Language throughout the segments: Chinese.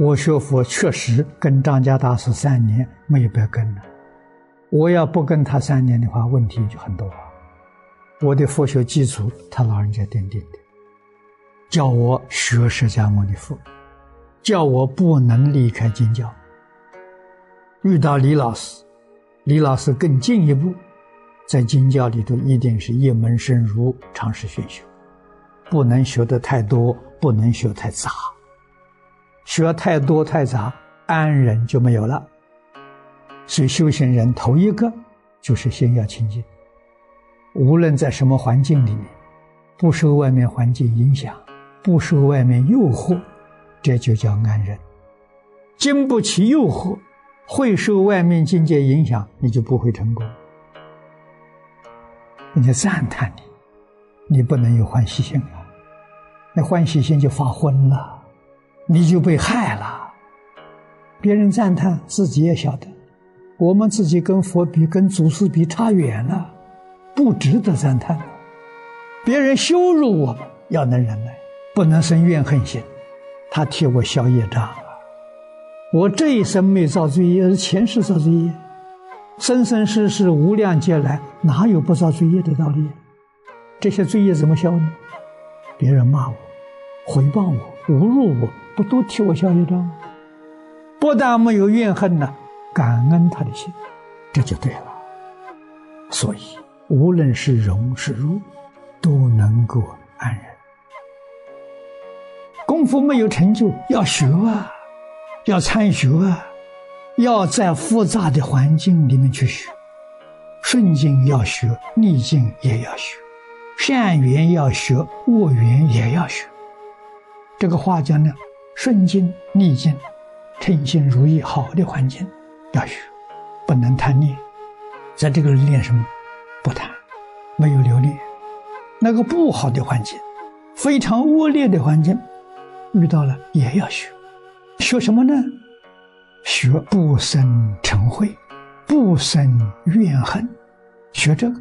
我学佛确实跟张家大师三年没有白跟了。我要不跟他三年的话，问题就很多。我的佛学基础，他老人家奠定的，叫我学释迦牟尼佛，叫我不能离开经教。遇到李老师，李老师更进一步，在经教里头一定是一门深入，长时熏修，不能学的太多，不能学太杂。学太多太杂，安忍就没有了。所以修行人头一个就是先要清净。无论在什么环境里面，不受外面环境影响，不受外面诱惑，这就叫安忍。经不起诱惑，会受外面境界影响，你就不会成功。人家赞叹你，你不能有欢喜心啊！那欢喜心就发昏了。你就被害了。别人赞叹，自己也晓得，我们自己跟佛比、跟祖师比差远了，不值得赞叹。别人羞辱我们，要能忍耐，不能生怨恨心。他替我消业障啊！我这一生没造罪业，是前世造罪业，生生世世无量劫来，哪有不造罪业的道理？这些罪业怎么消呢？别人骂我，回报我，侮辱我。不都替我消业障？不但没有怨恨呢，感恩他的心，这就对了。所以，无论是荣是辱，都能够安忍。功夫没有成就，要学啊，要参学啊，要在复杂的环境里面去学。顺境要学，逆境也要学；善缘要学，恶缘也要学。这个话讲呢。顺境逆境，称心如意，好的环境要学，不能贪恋。在这个练什么？不贪，没有留恋。那个不好的环境，非常恶劣的环境，遇到了也要学。学什么呢？学不生嗔恚，不生怨恨。学这个，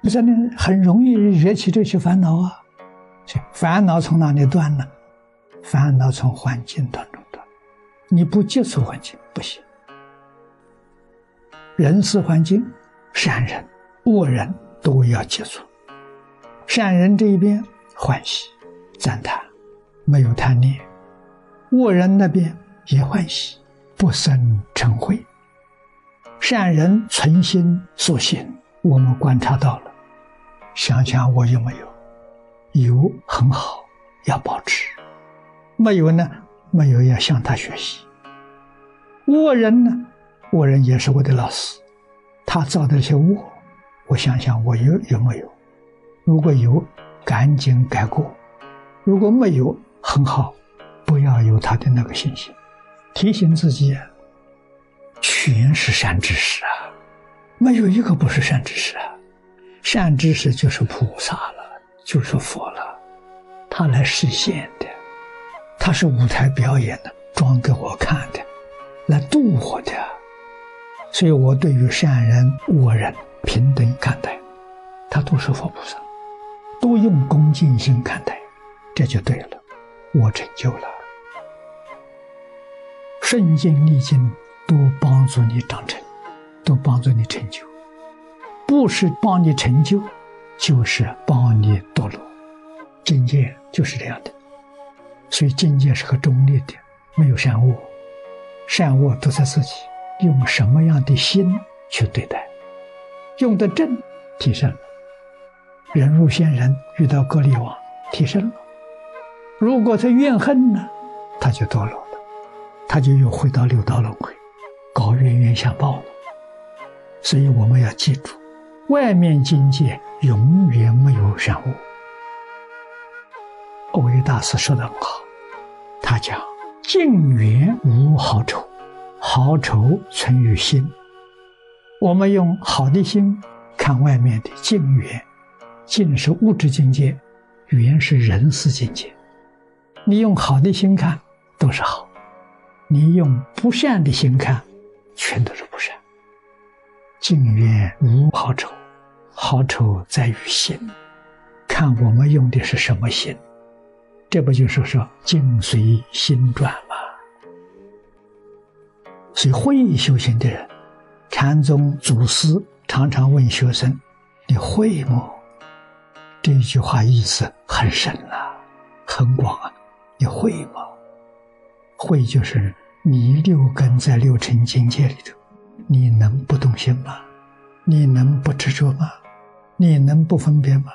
你说呢？很容易惹起这些烦恼啊！烦恼从哪里断呢？烦恼从环境当中断，你不接触环境不行。人事环境，善人、恶人都要接触。善人这一边欢喜、赞叹，没有贪念；恶人那边也欢喜，不生嗔恚。善人存心所行，我们观察到了。想想我有没有？有很好，要保持。没有呢，没有要向他学习。恶人呢，恶人也是我的老师，他造的这些恶，我想想我有有没有？如果有，赶紧改过；如果没有，很好，不要有他的那个信心。提醒自己，全是善知识啊，没有一个不是善知识啊。善知识就是菩萨了，就是佛了，他来实现的。他是舞台表演的，装给我看的，来度我的，所以我对于善人恶人平等看待，他都是佛菩萨，都用恭敬心看待，这就对了，我成就了。顺境逆境都帮助你长成，都帮助你成就，不是帮你成就，就是帮你，境界就是这样的。所以境界是个中立的，没有善恶，善恶都在自己用什么样的心去对待，用的正提升了，人入仙人遇到割离王提升了，如果他怨恨呢，他就堕落了，他就又回到六道轮回，搞冤冤相报了。所以我们要记住，外面境界永远没有善恶。欧维大师说的很好，他讲：“境缘无好丑，好丑存于心。”我们用好的心看外面的境缘，境是物质境界，缘是人事境界。你用好的心看都是好，你用不善的心看，全都是不善。境缘无好丑，好丑在于心，看我们用的是什么心。这不就是说境随心转吗？所以会修行的人，禅宗祖师常常问学生：“你会吗？”这句话意思很深啊，很广啊。你会吗？会就是你六根在六尘境界里头，你能不动心吗？你能不执着吗？你能不分别吗？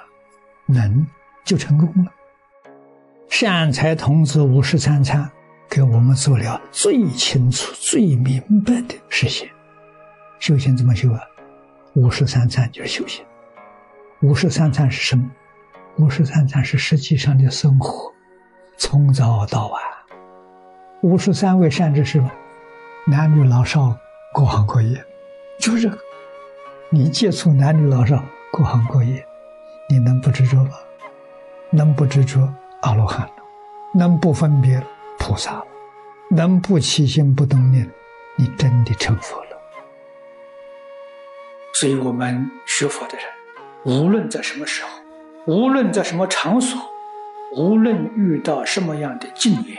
能就成功了。善财童子五十三参给我们做了最清楚、最明白的实现。修行怎么修啊？五十三参就是修行。五十三参是什么？五十三参是实际上的生活，从早到晚。五十三位善知识，男女老少，各行各业，就是。你接触男女老少，各行各业，你能不执着吗？能不执着？阿罗汉了，能不分别菩萨了，能不起心不动念，你真的成佛了。所以，我们学佛的人，无论在什么时候，无论在什么场所，无论遇到什么样的境缘，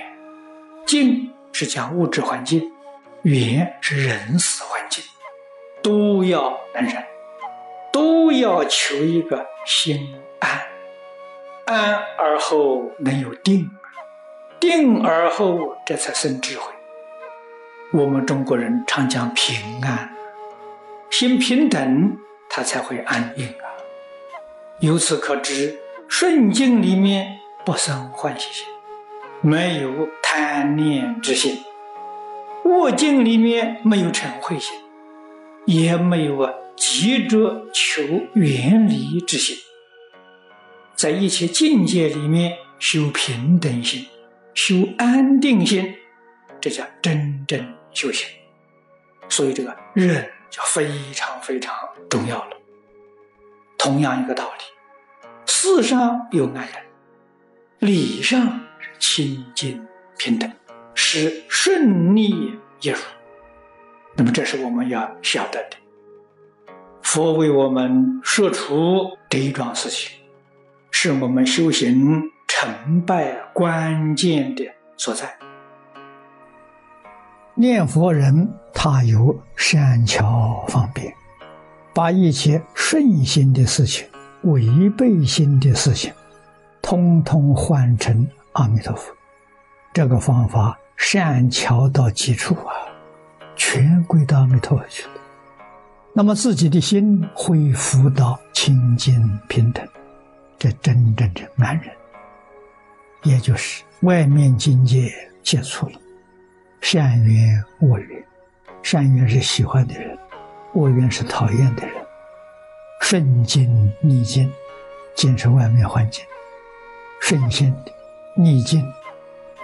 境是讲物质环境，缘是人事环境，都要能忍，都要求一个心安。安而后能有定，定而后这才生智慧。我们中国人常讲平安，心平等，他才会安定啊。由此可知，顺境里面不生欢喜心，没有贪念之心；恶境里面没有嗔恚心，也没有啊急着求远离之心。在一切境界里面修平等心，修安定心，这叫真正修行。所以这个忍就非常非常重要了。同样一个道理，事上有爱人，理上是清净平等，是顺利一如。那么这是我们要晓得的。佛为我们说出这一桩事情。是我们修行成败关键的所在。念佛人他有善巧方便，把一切顺心的事情、违背心的事情，通通换成阿弥陀佛。这个方法善巧到极处啊，全归到阿弥陀佛去了。那么自己的心恢复到清净平等。这真正的男人，也就是外面境界接触了，善缘恶缘，善缘是喜欢的人，恶缘是讨厌的人，顺境逆境，境是外面环境，顺心逆境，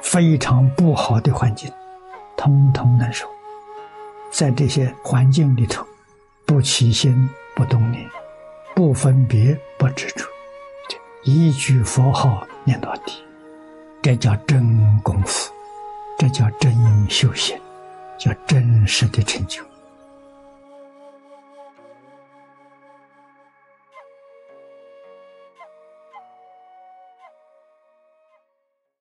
非常不好的环境，通通难受，在这些环境里头，不起心不动念，不分别不执着。一句佛号念到底，这叫真功夫，这叫真修行，叫真实的成就。